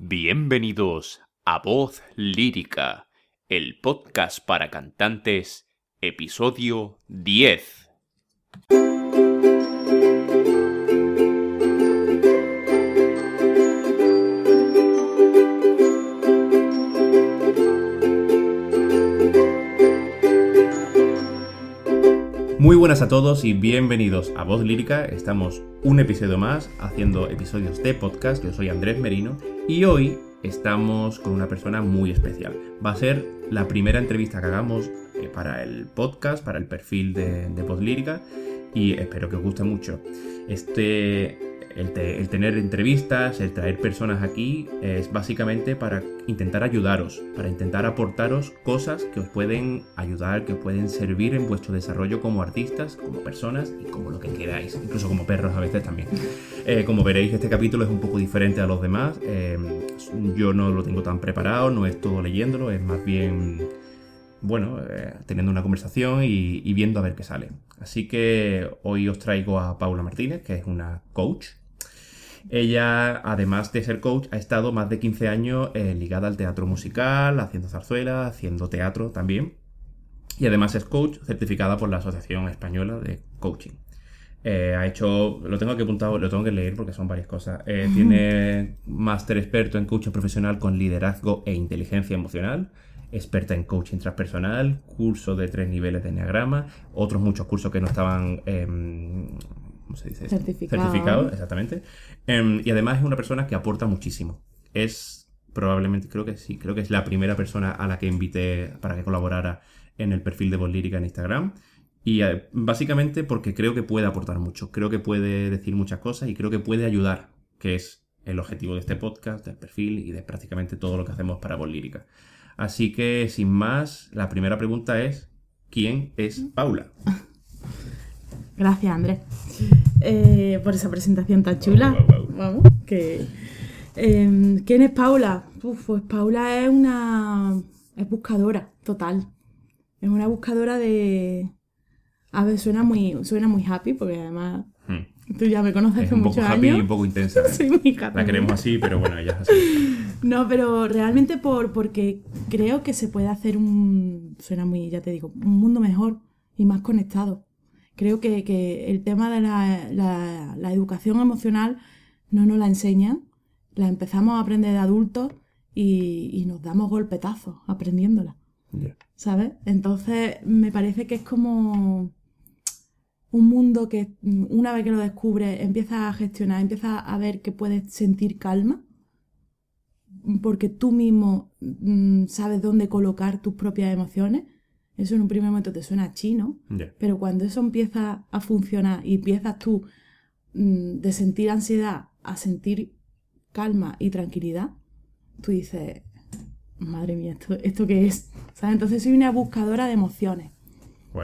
Bienvenidos a Voz Lírica, el podcast para cantantes, episodio 10. Muy buenas a todos y bienvenidos a Voz Lírica. Estamos un episodio más haciendo episodios de podcast. Yo soy Andrés Merino y hoy estamos con una persona muy especial. Va a ser la primera entrevista que hagamos eh, para el podcast, para el perfil de, de Voz Lírica y espero que os guste mucho. Este el, tener entrevistas, el traer personas aquí, es básicamente para intentar ayudaros, para intentar aportaros cosas que os pueden ayudar, que os pueden servir en vuestro desarrollo como artistas, como personas y como lo que queráis, incluso como perros a veces también. Eh, como veréis, este capítulo es un poco diferente a los demás. Eh, yo no lo tengo tan preparado, no es todo leyéndolo, es más bien bueno, eh, teniendo una conversación y, viendo a ver qué sale. Así que hoy os traigo a Paula Martínez, que es una coach, ella, además de ser coach, ha estado más de 15 años eh, ligada al teatro musical, haciendo zarzuela, haciendo teatro también. Y además es coach certificada por la Asociación Española de Coaching. Eh, ha hecho, lo tengo que apuntado, lo tengo que leer porque son varias cosas. Eh, tiene máster experto en coaching profesional con liderazgo e inteligencia emocional, experta en coaching transpersonal, curso de tres niveles de enneagrama, otros muchos cursos que no estaban em, ¿cómo se dice? Certificado. Certificado, exactamente. Em, y además es una persona que aporta muchísimo. Es probablemente, creo que sí, creo que es la primera persona a la que invité para que colaborara en el perfil de Voz Lírica en Instagram. Y eh, básicamente porque creo que puede aportar mucho, creo que puede decir muchas cosas y creo que puede ayudar, que es el objetivo de este podcast, del perfil y de prácticamente todo lo que hacemos para Voz Lírica. Así que, sin más, la primera pregunta es, ¿quién es Paula? Gracias, Andrés, eh, por esa presentación tan chula. Vamos, que... Em, ¿Quién es Paula? pues Paula es una... es buscadora, total. Es una buscadora de... A ver, suena muy, suena muy happy, porque además hmm. tú ya me conoces años. un poco happy y un poco intensa. ¿eh? La queremos así, pero bueno, ya es así. No, pero realmente por, porque creo que se puede hacer un... Suena muy, ya te digo, un mundo mejor y más conectado creo que, el tema de la, educación emocional no nos la enseñan, la empezamos a aprender de adultos y, nos damos golpetazos aprendiéndola. ¿Sabes? Entonces me parece que es como un mundo que una vez que lo descubres empiezas a gestionar, empiezas a ver que puedes sentir calma, porque tú mismo mm, sabes dónde colocar tus propias emociones eso en un primer momento te suena chino, pero cuando eso empieza a funcionar y empiezas tú mm, de sentir ansiedad a sentir calma y tranquilidad, tú dices, madre mía, ¿esto, esto qué es? Entonces soy una buscadora de emociones.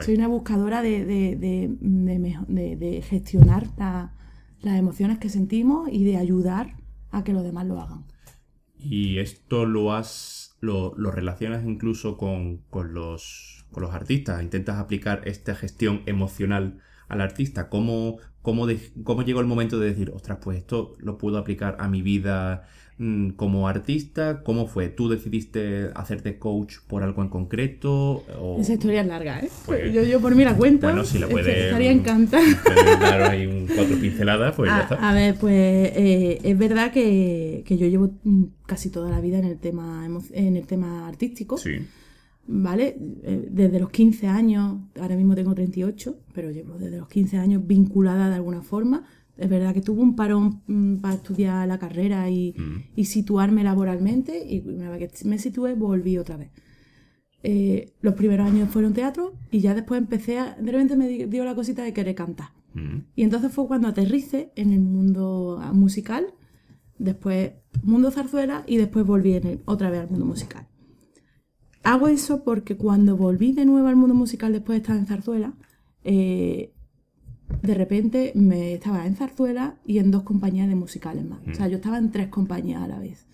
Soy una buscadora de, de, gestionar las emociones que sentimos y de ayudar a que los demás lo hagan. ¿Y esto lo has lo, relacionas incluso con, con los con los artistas, intentas aplicar esta gestión emocional al artista, ¿cómo, cómo, cómo llegó el momento de decir, ostras, pues esto lo puedo aplicar a mi vida mm, como artista? ¿Cómo fue? ¿Tú decidiste hacerte coach por algo en concreto? Esa historia es larga, ¿eh? Pues, yo, yo por mí la cuento. Bueno, si la puede. Estaría encantada. dar ahí un cuatro pinceladas, pues a, ya está. A ver, pues eh, es verdad que, que, yo llevo mm, casi toda la vida en el tema, en el tema artístico. Sí ¿vale? Eh, desde los 15 años, ahora mismo tengo 38, pero llevo desde los 15 años vinculada de alguna forma. Es verdad que tuve un parón mm, para estudiar la carrera y, mm. y, situarme laboralmente y una vez que me situé volví otra vez. Eh, los primeros años fueron teatro y ya después empecé a... De repente me dio la cosita de querer cantar. Mm. Y entonces fue cuando aterrice en el mundo musical, después mundo zarzuela y después volví otra vez al mundo musical. Hago eso porque cuando volví de nuevo al mundo musical después de estar en Zarzuela, eh, de repente me estaba en Zarzuela y en dos compañías de musicales más. O sea, mm. yo estaba en tres compañías a la vez.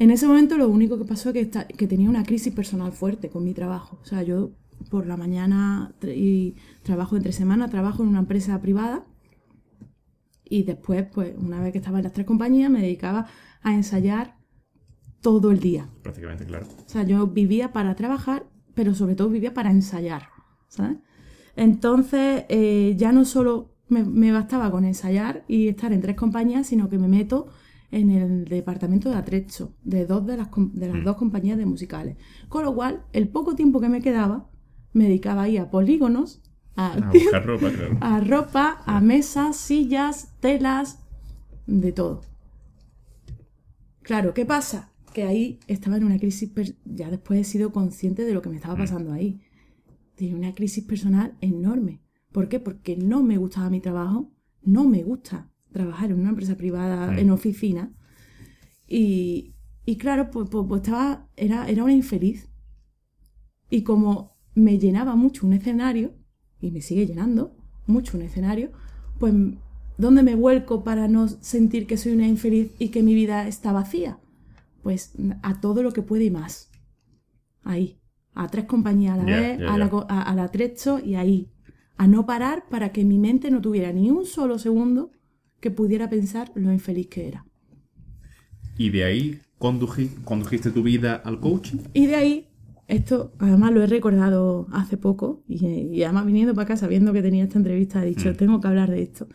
En ese momento lo único que pasó es que, que tenía una crisis personal fuerte con mi trabajo. O sea, yo por la mañana y trabajo entre semana, trabajo en una empresa privada Y después, pues una vez que estaba en las tres compañías, me dedicaba a ensayar todo el día. Prácticamente, claro. O sea, yo vivía para trabajar, pero sobre todo vivía para ensayar, ¿sabes? Entonces, eh, ya no solo me, me bastaba con ensayar y estar en tres compañías, sino que me meto en el departamento de atrecho de dos de las, de las Mm. dos compañías de musicales. Con lo cual, el poco tiempo que me quedaba, me dedicaba ahí a polígonos, a, A buscar ropa, claro. a ropa, a mesas, sillas, telas, de todo. Claro, ¿qué pasa? Que ahí estaba en una crisis, ya después he sido consciente de lo que me estaba pasando ahí. Tenía una crisis personal enorme. ¿Por qué? Porque no me gustaba mi trabajo, no me gusta trabajar en una empresa privada, Mm. en oficina. Y, y claro, pues, pues- pues estaba, era, era una infeliz. Y como me llenaba mucho un escenario, y me sigue llenando mucho un escenario, pues ¿dónde me vuelco para no sentir que soy una infeliz y que mi vida está vacía? Pues a todo lo que puede y más. Ahí. A tres compañías a la vez, a, la, a, a la trecho y ahí. A no parar para que mi mente no tuviera ni un solo segundo que pudiera pensar lo infeliz que era. Y de ahí conduji- condujiste tu vida al coaching. Y de ahí, esto además lo he recordado hace poco, y, y además viniendo para acá sabiendo que tenía esta entrevista, he dicho, Mm. tengo que hablar de esto.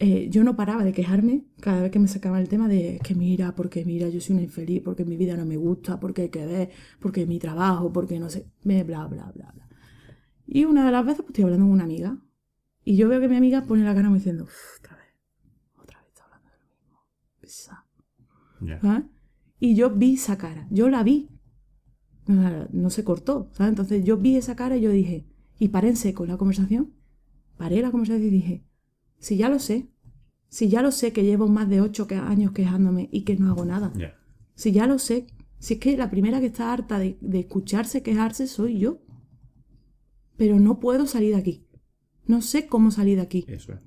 Eh, yo no paraba de quejarme cada vez que me sacaban el tema de que mira, porque mira, yo soy una infeliz, porque mi vida no me gusta, porque hay que ver, porque mi trabajo, porque no sé, me bla, bla, bla, bla. Y una de las veces pues, estoy hablando con una amiga, y yo veo que mi amiga pone la cara como diciendo, "Uf, otra vez, otra vez está hablando de lo mismo. Ya. ¿sabes? Y yo vi esa cara, yo la vi. No, no se cortó, ¿sabes? Entonces yo vi esa cara y yo dije, y paré en seco la conversación, paré la conversación y dije, si ya lo sé, si ya lo sé que llevo más de ocho años quejándome y que no hago nada, Ya. si ya lo sé, si es que la primera que está harta de, de escucharse quejarse soy yo, pero no puedo salir de aquí, no sé cómo salir de aquí. Eso es.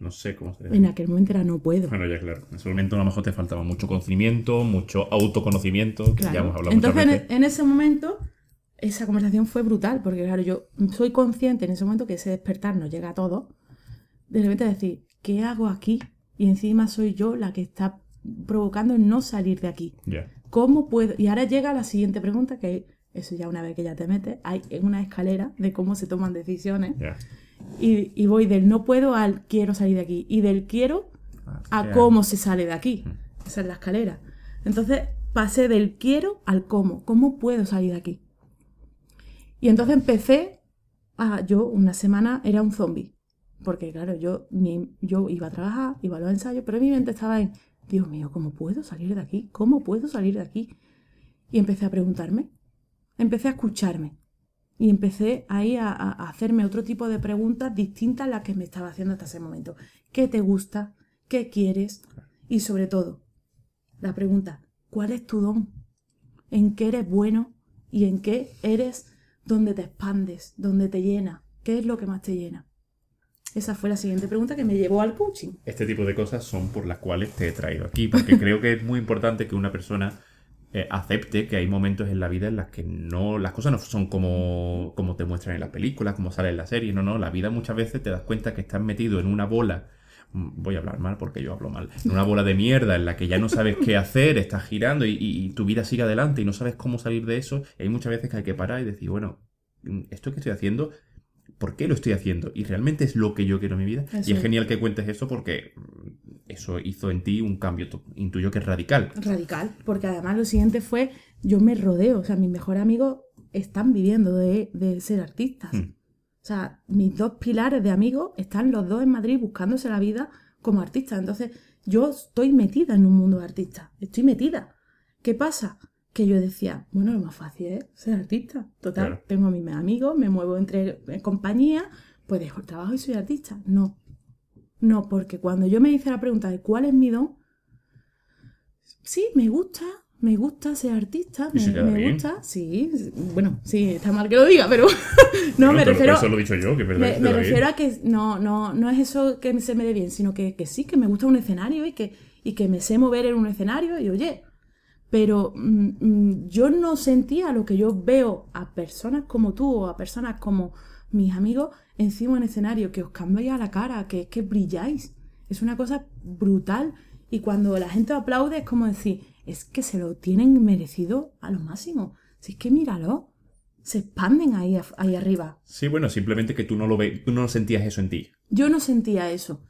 No sé cómo se En aquel momento era no puedo. Bueno, ya claro. En ese momento a lo mejor te faltaba mucho conocimiento, mucho autoconocimiento, que ya Claro. hemos hablado Entonces, en, muchas veces. en ese momento, esa conversación fue brutal, porque claro, yo soy consciente en ese momento que ese despertar nos llega a todos. De repente decir, ¿qué hago aquí? Y encima soy yo la que está provocando el no salir de aquí. ¿Cómo puedo? Y ahora llega la siguiente pregunta, que eso ya una vez que ya te metes, hay una escalera de cómo se toman decisiones. Y, y voy del no puedo al quiero salir de aquí. Y del quiero a Hacia- cómo se sale de aquí. Mm. Esa es la escalera. Entonces pasé del quiero al cómo. ¿Cómo puedo salir de aquí? Y entonces empecé a. Yo una semana era un zombie. Porque claro, yo, yo iba a trabajar, iba a los ensayos, pero mi mente estaba en, Dios mío, ¿cómo puedo salir de aquí? ¿Cómo puedo salir de aquí? Y empecé a preguntarme. Empecé a escucharme. Y empecé ahí a hacerme otro tipo de preguntas distintas a las que me estaba haciendo hasta ese momento. ¿Qué te gusta? ¿Qué quieres? Y sobre todo, la pregunta, ¿cuál es tu don? ¿En qué eres bueno? ¿Y en qué eres donde te expandes, donde te llena? ¿Qué es lo que más te llena? Esa fue la siguiente pregunta que me llevó al coaching. Este tipo de cosas son por las cuales te he traído aquí, porque creo que es muy importante que una persona eh, acepte que hay momentos en la vida en las que no las cosas no son como, como te muestran en las películas, como sale en la serie, no, no, la vida muchas veces te das cuenta que estás metido en una bola, mm, voy a hablar mal porque yo hablo mal, en una bola de mierda en la que ya no sabes qué hacer, estás girando y, y- y tu vida sigue adelante y no sabes cómo salir de eso, y hay muchas veces que hay que parar y decir, bueno, mm, esto que estoy haciendo ¿por qué lo estoy haciendo? Y realmente es lo que yo quiero en mi vida. Eso y es genial que cuentes eso porque mm, eso hizo en ti un cambio, intuyo que es radical. Radical, porque además lo siguiente fue, yo me rodeo, o sea, mis mejores amigos están viviendo de, de ser artistas. Hmm. O sea, mis dos pilares de amigos están los dos en Madrid buscándose la vida como artistas. Entonces, yo estoy metida en un mundo de artistas, estoy metida. ¿Qué pasa? Que yo decía, bueno, lo más fácil es ser artista. Total, Claro. tengo a mis amigos, me muevo entre eh, compañías, pues dejo el trabajo y soy artista. No, no, porque cuando yo me hice la pregunta de cuál es mi don, sí, me gusta, me gusta ser artista, me, se gusta, sí, bueno, sí, está mal que lo diga, pero no, Bueno, me refiero, Eso lo he dicho yo, que me, me refiero a que no, no, no es eso que se me dé bien, sino que, que sí, que me gusta un escenario y que, y que me sé mover en un escenario y oye, pero mm, mm, yo no sentía lo que yo veo a personas como tú o a personas como mis amigos encima en escenario, que os cambia la cara, que es que brilláis, Es una cosa brutal. Y cuando la gente aplaude es como decir, es que se lo tienen merecido a lo máximo. Si es que míralo, se expanden ahí, ahí arriba. Sí, bueno, simplemente que tú no lo ve, tú no sentías eso en ti. Yo no sentía eso.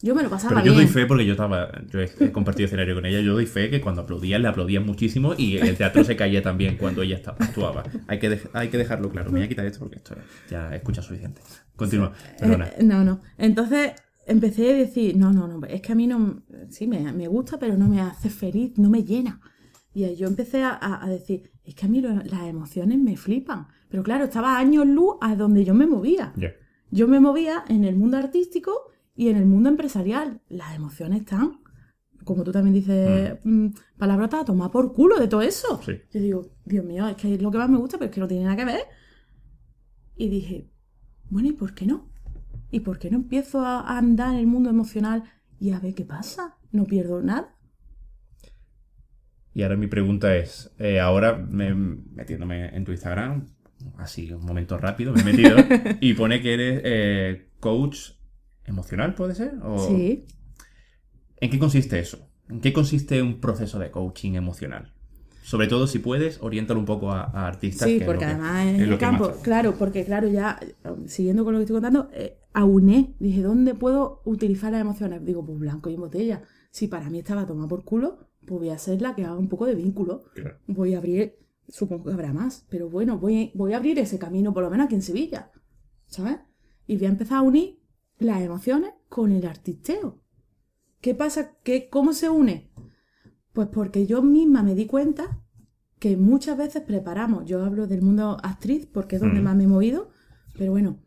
Yo me lo pasaba Pero yo bien. doy fe porque yo estaba, yo he compartido escenario con ella, yo doy fe que cuando aplaudían le aplaudían muchísimo y el teatro se caía también cuando ella estaba, actuaba. Hay que, hay que dejarlo claro. Me voy a quitar esto porque esto ya escucha suficiente. Continúa, perdona. Eh, no, no. Entonces empecé a decir, no, no, no, es que a mí no, sí, me, me gusta, pero no me hace feliz, no me llena. Y yo empecé a, a- a decir, es que a mí lo- las emociones me flipan. Pero claro, estaba años luz a donde yo me movía. Ya. Yo me movía en el mundo artístico y en el mundo empresarial. Las emociones están, como tú también dices, mm, palabrota, a tomar por culo de todo eso. Sí. Yo digo, Dios mío, es que es lo que más me gusta, pero es que no tiene nada que ver. Y dije, bueno, ¿y por qué no? ¿Y por qué no empiezo a a andar en el mundo emocional y a ver qué pasa? No pierdo nada. Y ahora mi pregunta es, eh, ahora me- metiéndome en tu Instagram, así un momento rápido, me he metido, y pone que eres eh, coach emocional, ¿puede ser? O- Sí. ¿En qué consiste eso? ¿En qué consiste un proceso de coaching emocional? Sobre todo, si puedes, oriéntalo un poco a, a artistas. Sí, que es porque que- además en es el campo, claro, porque claro, ya siguiendo con lo que estoy contando, eh, auné, dije, ¿dónde puedo utilizar las emociones? Digo, pues blanco y en botella. Si para mí estaba tomar por culo, pues voy a ser la que haga un poco de vínculo. Claro. Voy a abrir, supongo que habrá más, pero bueno, voy, voy a abrir ese camino por lo menos aquí en Sevilla, ¿sabes? Y voy a empezar a unir las emociones con el artisteo. ¿Qué pasa? ¿Qué, ¿Cómo se une? Pues porque yo misma me di cuenta que muchas veces preparamos, yo hablo del mundo actriz porque es donde Mm. más me he movido, pero bueno,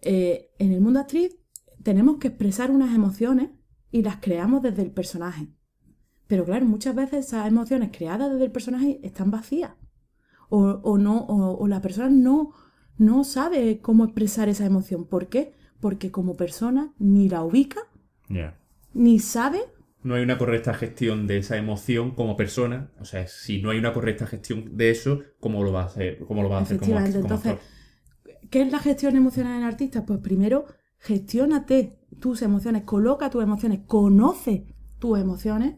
eh, en el mundo actriz tenemos que expresar unas emociones y las creamos desde el personaje. Pero claro, muchas veces esas emociones creadas desde el personaje están vacías. O, o no, o, o la persona no, no sabe cómo expresar esa emoción. ¿Por qué? Porque como persona ni la ubica, ni sabe No hay una correcta gestión de esa emoción como persona. O sea, si no hay una correcta gestión de eso, ¿cómo lo va a hacer? ¿Cómo lo va a hacer como, entonces, actor? ¿Qué es la gestión emocional en artista? Pues primero, gestiónate tus emociones, coloca tus emociones, conoce tus emociones,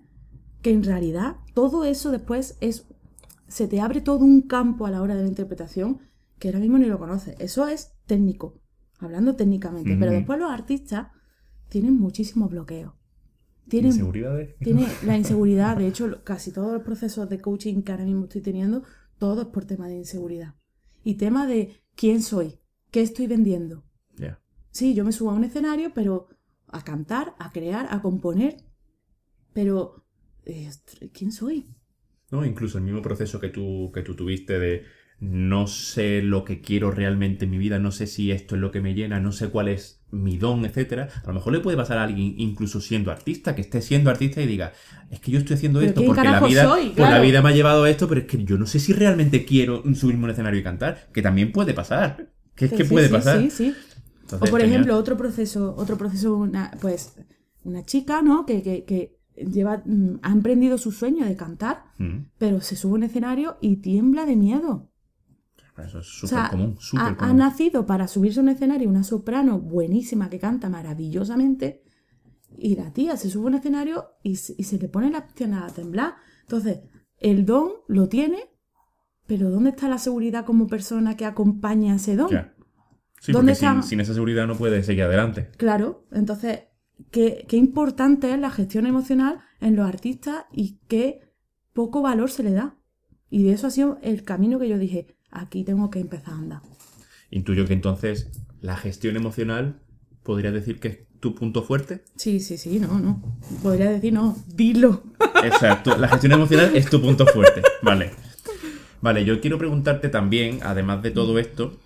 que en realidad todo eso después es. Se te abre todo un campo a la hora de la interpretación que ahora mismo ni lo conoces. Eso es técnico, hablando técnicamente. Pero después los artistas tienen muchísimos bloqueos. Tienen ¿Inseguridades? tiene la inseguridad. De hecho, casi todos los procesos de coaching que ahora mismo estoy teniendo, todo es por tema de inseguridad. Y tema de quién soy, qué estoy vendiendo. Sí, yo me subo a un escenario, pero a cantar, a crear, a componer. Pero, eh, ¿quién soy? ¿no? Incluso el mismo proceso que tú, que tú tuviste de no sé lo que quiero realmente en mi vida, no sé si esto es lo que me llena, no sé cuál es mi don, etcétera. A lo mejor le puede pasar a alguien, incluso siendo artista, que esté siendo artista y diga, es que yo estoy haciendo ¿Pero esto porque la vida, soy? pues la vida me ha llevado a esto, pero es que yo no sé si realmente quiero subirme a un escenario y cantar, que también puede pasar. Que es Sí, que puede sí, pasar. Sí, sí. Entonces, O por genial. ejemplo, otro proceso, otro proceso, una, pues, una chica, ¿no? Que, que, que lleva, mm, ha emprendido su sueño de cantar, Mm, pero se sube a un escenario y tiembla de miedo. Eso es O súper sea, común, súper ha, ha común. nacido para subirse a un escenario una soprano buenísima que canta maravillosamente y la tía se sube a un escenario y, se- y se le pone la pierna a temblar. Entonces, el don lo tiene, pero ¿dónde está la seguridad como persona que acompaña ese don? Ya. Sí, ¿Dónde porque sin, sin esa seguridad no puede seguir adelante. Claro, entonces, qué, qué importante es la gestión emocional en los artistas y qué poco valor se le da. Y de eso ha sido el camino que yo dije, aquí tengo que empezar a andar. Intuyo que entonces la gestión emocional podría decir que es tu punto fuerte. Sí, sí, sí, no, no. Podría decir, no, dilo. Exacto, la gestión emocional es tu punto fuerte. Vale. Vale, yo quiero preguntarte también, además de todo esto,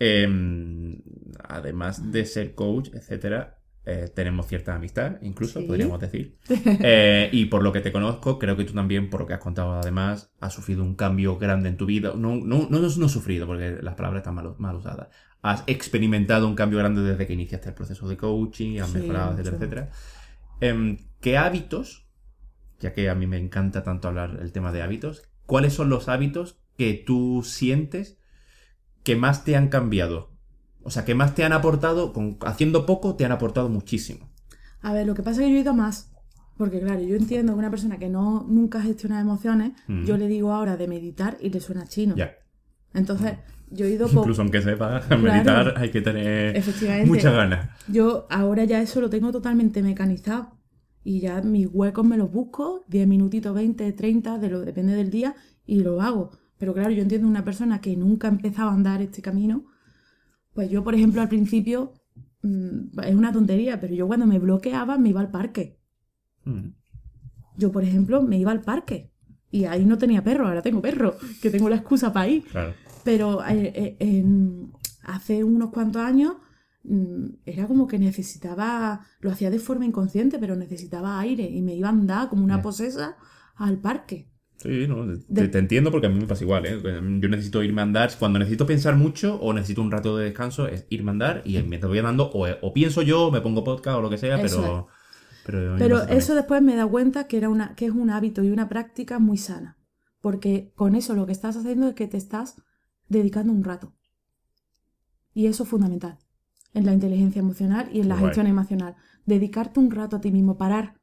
em, además de ser coach, etcétera, eh, tenemos cierta amistad, incluso, Sí. podríamos decir. Eh, y por lo que te conozco, creo que tú también, por lo que has contado además, has sufrido un cambio grande en tu vida. No, no, no, no sufrido, porque las palabras están mal, mal usadas. Has experimentado un cambio grande desde que iniciaste el proceso de coaching, has Sí, mejorado, etcétera, mucho. etcétera. Em, ¿Qué hábitos, ya que a mí me encanta tanto hablar el tema de hábitos, cuáles son los hábitos que tú sientes que más te han cambiado? O sea, que más te han aportado, con, haciendo poco te han aportado muchísimo. A ver, lo que pasa es que yo he ido más. Porque claro, yo entiendo que una persona que no nunca gestiona emociones, yo le digo ahora de meditar y le suena chino. Ya. Entonces, yo he ido por... Incluso aunque sepa meditar, hay que tener muchas ganas. Yo ahora ya eso lo tengo totalmente mecanizado. Y ya mis huecos me los busco, 10 minutitos, 20, 30, de lo, depende del día, y lo hago. Pero claro, yo entiendo una persona que nunca ha empezado a andar este camino. Pues yo, por ejemplo, al principio, mm, es una tontería, pero yo cuando me bloqueaba me iba al parque. Mm. Yo, por ejemplo, me iba al parque. Y ahí no tenía perro, ahora tengo perro, que tengo la excusa para ir. Claro. Pero eh, eh, en- hace unos cuantos años mm, era como que necesitaba, lo hacía de forma inconsciente, pero necesitaba aire y me iba a andar como una posesa al parque. Sí, no, te, entiendo porque a mí me pasa igual, ¿eh? Yo necesito irme a andar, cuando necesito pensar mucho o necesito un rato de descanso, es irme a andar y mientras voy andando o, o pienso yo, me pongo podcast o lo que sea, Eso pero... Pero, me eso después me dado cuenta que, era una, que es un hábito y una práctica muy sana. Porque con eso lo que estás haciendo es que te estás dedicando un rato. Y eso es fundamental en la inteligencia emocional y en la Guay. gestión emocional. Dedicarte un rato a ti mismo, parar,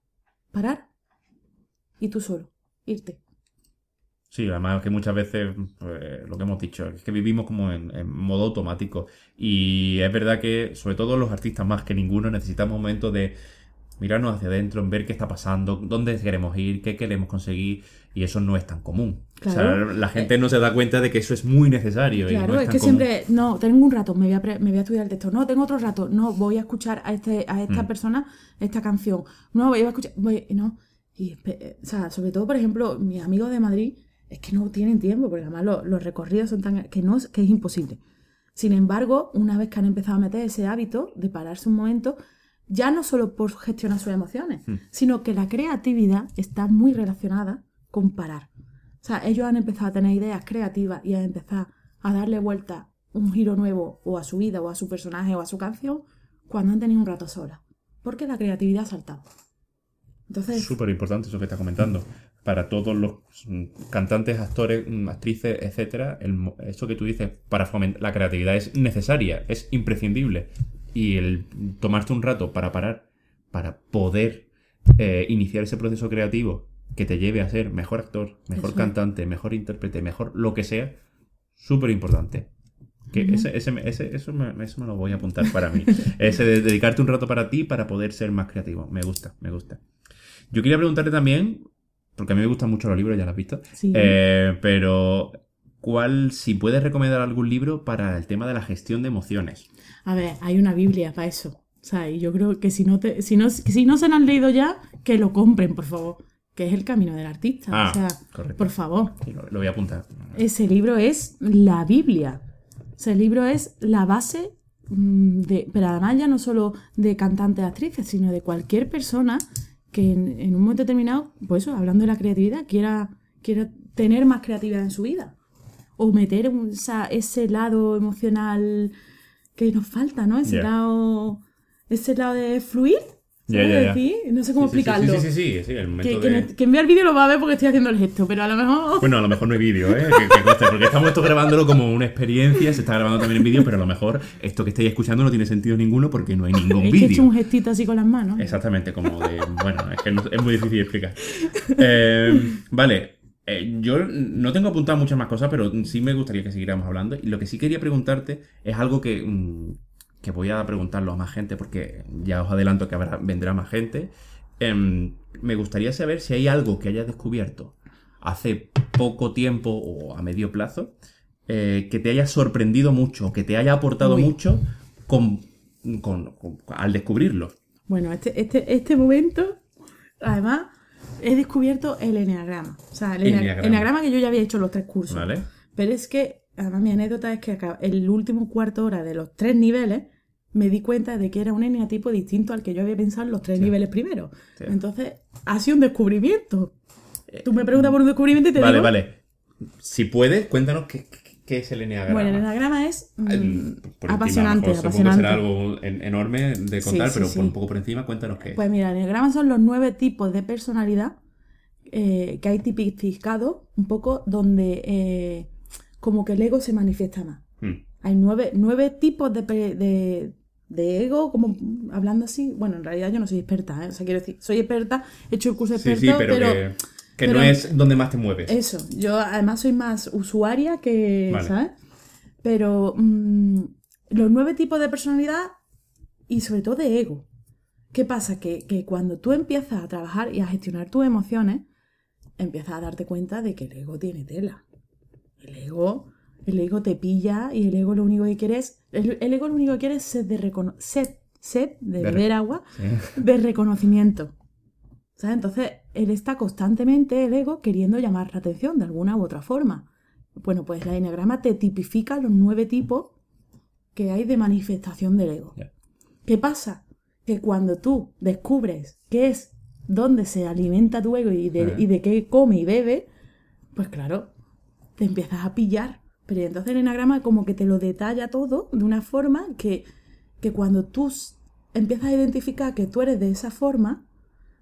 parar y tú solo, irte. Sí, además que muchas veces pues, lo que hemos dicho es que vivimos como en, en modo automático y es verdad que sobre todo los artistas más que ninguno necesitamos momentos de mirarnos hacia adentro, en ver qué está pasando, dónde queremos ir, qué queremos conseguir y eso no es tan común. Claro. O sea, la gente no se da cuenta de que eso es muy necesario. y Claro, no es, que común. siempre, no, tengo un rato, me voy, a pre- me voy a estudiar el texto, no, tengo otro rato, no, voy a escuchar a, este, a esta Mm. persona esta canción, no, voy a escuchar, voy- no. Y, espe- o sea, sobre todo, por ejemplo, mis amigos de Madrid, es que no tienen tiempo, porque además lo- los recorridos son tan, que no, es- que es imposible. Sin embargo, una vez que han empezado a meter ese hábito de pararse un momento, ya no solo por gestionar sus emociones, Mm. sino que la creatividad está muy relacionada con parar. O sea, ellos han empezado a tener ideas creativas y a empezar a darle vuelta un giro nuevo o a su vida o a su personaje o a su canción cuando han tenido un rato sola. Porque la creatividad ha saltado. Entonces, Súper importante eso que estás comentando. Para todos los mm, cantantes, actores, mm, actrices, etcétera, el que tú dices, para fomentar la creatividad es necesaria, es imprescindible. Y el tomarte un rato para parar, para poder eh, iniciar ese proceso creativo que te lleve a ser mejor actor, mejor Eso. cantante, mejor intérprete, mejor lo que sea, súper importante. Que ese, ese, ese- eso, me, eso me lo voy a apuntar para mí. ese de dedicarte un rato para ti para poder ser más creativo. Me gusta, me gusta. Yo quería preguntarte también, porque a mí me gustan mucho los libros, ya lo has visto, sí. eh, pero ¿cuál, si puedes recomendar algún libro para el tema de la gestión de emociones? A ver, hay una Biblia para eso. O sea, y yo creo que si no, te, si no, si no se lo han leído ya, que lo compren, por favor. Que es El Camino del Artista. Ah, o sea, correcto. por favor. Lo, lo voy a apuntar. Ese libro es la Biblia. Ese libro es la base mm, de, pero además ya no solo de cantantes, actrices, sino de cualquier persona que en, en un momento determinado, pues eso, hablando de la creatividad, quiera, quiera tener más creatividad en su vida. O meter un- ese lado emocional que nos falta, ¿no? Ese lado. Ese lado de fluir. Ya, ¿sabes ya, ya. decir? No sé cómo Sí, explicarlo. Sí, sí, sí, sí, sí, el momento Que, de... que quien vea el vídeo lo va a ver porque estoy haciendo el gesto, pero a lo mejor. Bueno, a lo mejor no hay vídeo, ¿eh? Que, que conste, porque estamos esto grabándolo como una experiencia, se está grabando también en vídeo, pero a lo mejor esto que estáis escuchando no tiene sentido ninguno porque no hay ningún es que he hecho vídeo. un gestito así con las manos. Exactamente, como de. Bueno, es que no- es muy difícil explicar. Eh, vale, eh, yo no tengo apuntado muchas más cosas, pero sí me gustaría que siguiéramos hablando. Y lo que sí quería preguntarte es algo que, mm, que voy a preguntarlo a más gente, porque ya os adelanto que habrá, vendrá más gente. Em, me gustaría saber si hay algo que hayas descubierto hace poco tiempo o a medio plazo eh, que te haya sorprendido mucho, que te haya aportado Uy. mucho con, con- con- al descubrirlo. Bueno, este, este, este momento, además, he descubierto el enneagrama. O sea, el ennea- Enneagrama. enneagrama que yo ya había hecho los tres cursos. ¿Vale? Pero es que, además, mi anécdota es que el último cuarto hora de los tres niveles me di cuenta de que era un eneatipo distinto al que yo había pensado en los tres Sí. niveles primero. Sí. Entonces, ha sido un descubrimiento. Tú me preguntas por un descubrimiento y te Vale, digo... vale. Si puedes, cuéntanos qué, es el enneagrama. Bueno, el enneagrama es mm, por encima, apasionante, apasionante. Será algo en- enorme de contar, Sí, pero por un poco por encima, cuéntanos qué es. Pues mira, el enneagrama son los nueve tipos de personalidad eh, que hay tipificados un poco donde eh, como que el ego se manifiesta más. Hmm. Hay nueve, nueve tipos de, de- de ego, como hablando así. Bueno, en realidad yo no soy experta, ¿eh? o sea, quiero decir, soy experta, he hecho el curso de Sí, experto, sí, pero, pero, que, que pero- no es donde más te mueves. eso, yo además soy más usuaria que, Vale. ¿sabes? Pero mm, los nueve tipos de personalidad y sobre todo de ego. ¿Qué pasa? Que, que cuando tú empiezas a trabajar y a gestionar tus emociones, empiezas a darte cuenta de que el ego tiene tela. El ego, el ego te pilla y el ego lo único que quiere es, el, el ego lo único que quiere es sed de recono- sed, sed de De beber agua, Sí. de reconocimiento. ¿Sabes? Entonces, él está constantemente, el ego, queriendo llamar la atención de alguna u otra forma. Bueno, pues la enneagrama te tipifica los nueve tipos que hay de manifestación del ego. ¿Qué pasa? Que cuando tú descubres qué es, dónde se alimenta tu ego y de, y de qué come y bebe, pues claro, te empiezas a pillar. Pero entonces el enagrama como que te lo detalla todo de una forma que, que cuando tú empiezas a identificar que tú eres de esa forma,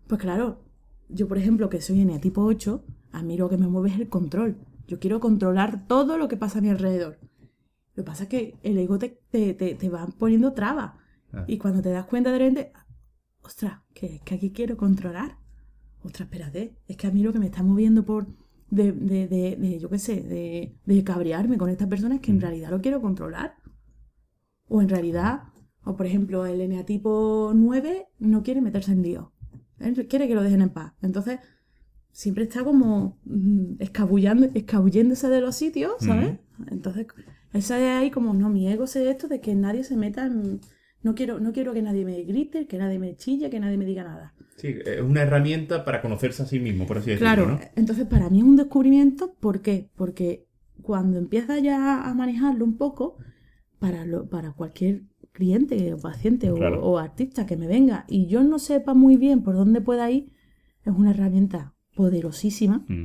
pues claro, yo por ejemplo que soy eneatipo 8, a mí lo que me mueve es el control. Yo quiero controlar todo lo que pasa a mi alrededor. Lo que pasa es que el ego te, te, te, te va poniendo trabas. Ah. Y cuando te das cuenta de repente, ostras, que, que aquí quiero controlar. Ostras, espérate, es que a mí lo que me está moviendo por, de, de, de, de, yo qué sé, de, de cabrearme con esta persona es que en realidad lo quiero controlar. O en realidad, o por ejemplo, el eneatipo 9 no quiere meterse en lío. Él quiere que lo dejen en paz. Entonces, siempre está como mm, escabullando, escabulléndose de los sitios, ¿sabes? Entonces, esa es ahí como, no, mi ego es esto de que nadie se meta en... No quiero, no quiero que nadie me grite, que nadie me chille, que nadie me diga nada. Sí, es una herramienta para conocerse a sí mismo, por así decirlo, Claro, ¿no? entonces para mí es un descubrimiento, ¿por qué? Porque cuando empiezas ya a manejarlo un poco, para, lo, para cualquier cliente o paciente o artista que me venga y yo no sepa muy bien por dónde pueda ir, es una herramienta poderosísima Mm.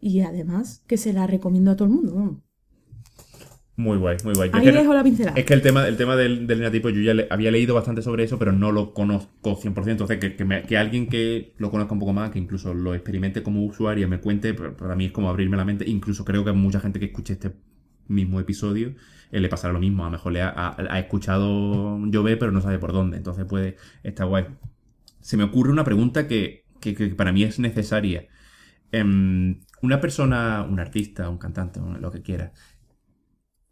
y además que se la recomiendo a todo el mundo. Muy guay, muy guay. Ahí es que- dejo la pincelada. Es que el tema, el tema del, del yo ya le- había leído bastante sobre eso, pero no lo conozco 100%. Entonces, que, que, me- que alguien que lo conozca un poco más, que incluso lo experimente como usuario, me cuente, para para mí es como abrirme la mente. Incluso creo que a mucha gente que escuche este mismo episodio eh, le pasará lo mismo. A lo mejor le ha, ha- ha escuchado llover, pero no sabe por dónde. Entonces, puede estar guay. Se me ocurre una pregunta que, que- que para mí es necesaria. Em, una persona, un artista, un cantante, lo que quiera,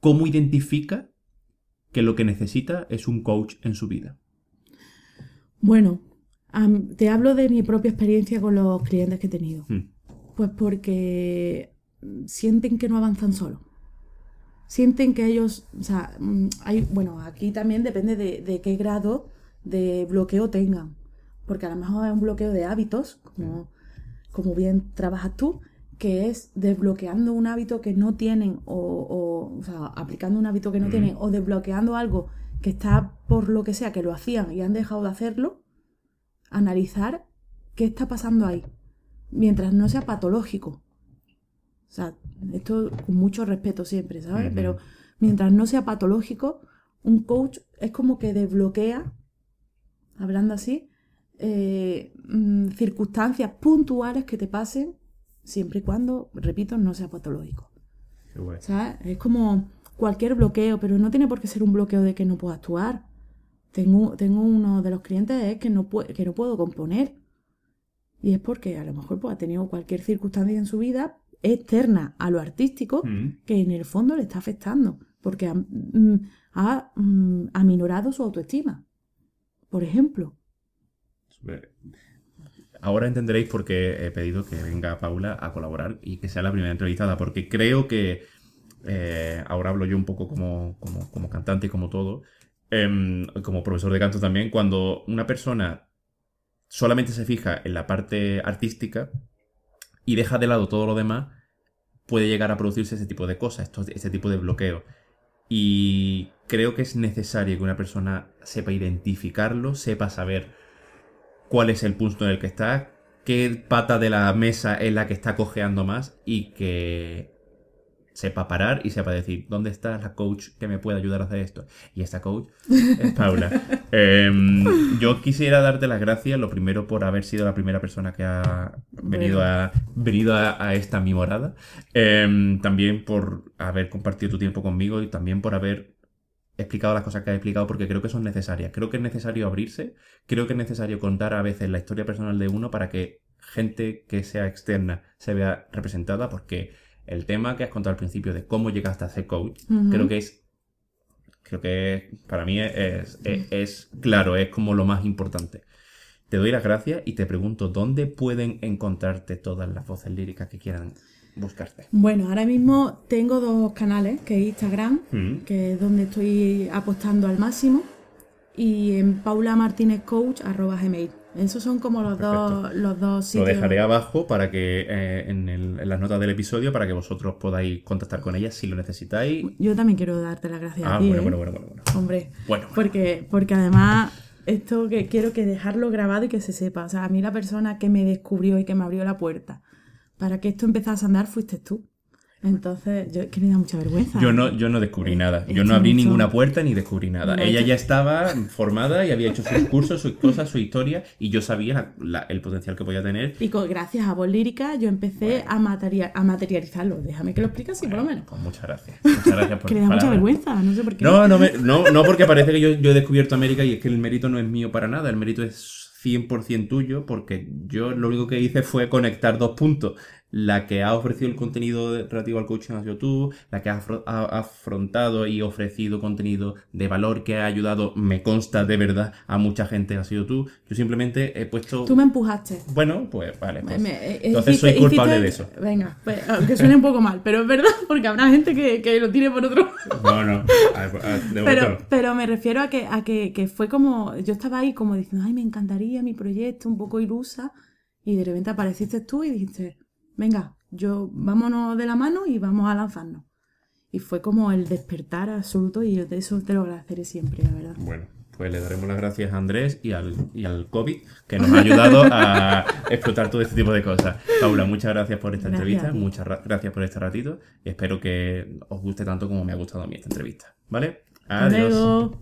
¿cómo identifica que lo que necesita es un coach en su vida? Bueno, te hablo de mi propia experiencia con los clientes que he tenido. Hmm. Pues porque sienten que no avanzan solos. Sienten que ellos, o sea, mm, hay, bueno, aquí también depende de, de qué grado de bloqueo tengan. Porque a lo mejor es un bloqueo de hábitos, como, como bien trabajas tú, que es desbloqueando un hábito que no tienen, o, o, o sea, aplicando un hábito que no Mm. tienen, o desbloqueando algo que está por lo que sea que lo hacían y han dejado de hacerlo, analizar qué está pasando ahí mientras no sea patológico. O sea, esto con mucho respeto siempre, ¿sabes? Pero mientras no sea patológico, un coach es como que desbloquea, hablando así, eh, mm, circunstancias puntuales que te pasen, siempre y cuando, repito, no sea patológico. Qué guay. ¿Sabes? Es como cualquier bloqueo, pero no tiene por qué ser un bloqueo de que no puedo actuar. Tengo, tengo uno de los clientes es que no, que no puedo componer. Y es porque a lo mejor pues, ha tenido cualquier circunstancia en su vida externa a lo artístico Mm. que en el fondo le está afectando. Porque ha, mm, ha, mm, aminorado su autoestima. Por ejemplo. Ahora entenderéis por qué he pedido que venga Paula a colaborar y que sea la primera entrevistada, porque creo que eh, ahora hablo yo un poco como, como, cantante y como todo, em, como profesor de canto también, cuando una persona solamente se fija en la parte artística y deja de lado todo lo demás, puede llegar a producirse ese tipo de cosas, ese tipo de bloqueo. Y creo que es necesario que una persona sepa identificarlo, sepa saber cuál es el punto en el que está, qué pata de la mesa es la que está cojeando más y que sepa parar y sepa decir dónde está la coach que me puede ayudar a hacer esto. Y esta coach es Paula. Em, yo quisiera darte las gracias, lo primero por haber sido la primera persona que ha venido a, venido a, a esta mi morada. Em, también por haber compartido tu tiempo conmigo y también por haber explicado las cosas que has explicado porque creo que son necesarias. Creo que es necesario abrirse, creo que es necesario contar a veces la historia personal de uno para que gente que sea externa se vea representada porque el tema que has contado al principio de cómo llegaste a ser coach, creo que es creo que para mí es, es- es claro, es como lo más importante. Te doy las gracias y te pregunto dónde pueden encontrarte todas las voces líricas que quieran buscarte. Bueno, ahora mismo tengo dos canales, que es Instagram, Mm. que es donde estoy apostando al máximo, y en Paula Martínez Coach, arroba gmail. Esos son como los dos, los dos Lo sitios. dejaré abajo para que eh, en, el- en las notas del episodio para que vosotros podáis contactar con ella si lo necesitáis. Yo también quiero darte las gracias Ah, a ti, bueno, ¿eh? bueno, bueno, bueno, bueno. Hombre, Bueno, bueno. porque, porque además esto que quiero que dejarlo grabado y que se sepa. O sea, a mí la persona que me descubrió y que me abrió la puerta para que esto empezase a andar fuiste tú. Entonces, yo que me da mucha vergüenza. Yo no, yo no descubrí nada. Yo no abrí ninguna puerta ni descubrí nada. No, Ella ya estaba formada y había hecho sus cursos, sus cosas, su historia y yo sabía la- la- el potencial que podía tener. Y con- gracias a Voz Lírica yo empecé a, materia- a materializarlo. Déjame que lo explique así, por lo menos. Pues muchas gracias. Muchas gracias por Que le da mucha vergüenza, no sé por qué. No, no, me- no, no, porque parece que yo, yo he descubierto América y es que el mérito no es mío para nada, el mérito es 100% tuyo porque yo lo único que hice fue conectar dos puntos. La que ha ofrecido el contenido relativo al coaching ha sido tú, la que ha, afro- ha afrontado y ofrecido contenido de valor que ha ayudado, me consta de verdad, a mucha gente ha sido tú. Yo simplemente he puesto... Tú me empujaste. Bueno, pues vale. pues, Me- eh, entonces hiciste- soy culpable hiciste- de eso. Venga, pues, aunque suene un poco mal, pero es verdad, porque habrá gente que, que lo tire por otro. No, no. a- a- Pero, pero me refiero a que, a que, que fue como, yo estaba ahí como diciendo, ay, me encantaría mi proyecto, un poco ilusa, y de repente apareciste tú y dijiste, venga, yo vámonos de la mano y vamos a lanzarnos. Y fue como el despertar absoluto y de eso te lo agradeceré siempre, la verdad. Bueno, pues le daremos las gracias a Andrés y al, y al COVID que nos ha ayudado a explotar todo este tipo de cosas. Paula, muchas gracias por esta Gracias entrevista, muchas ra- gracias por este ratito y espero que os guste tanto como me ha gustado a mí esta entrevista. ¿Vale? Adiós. luego.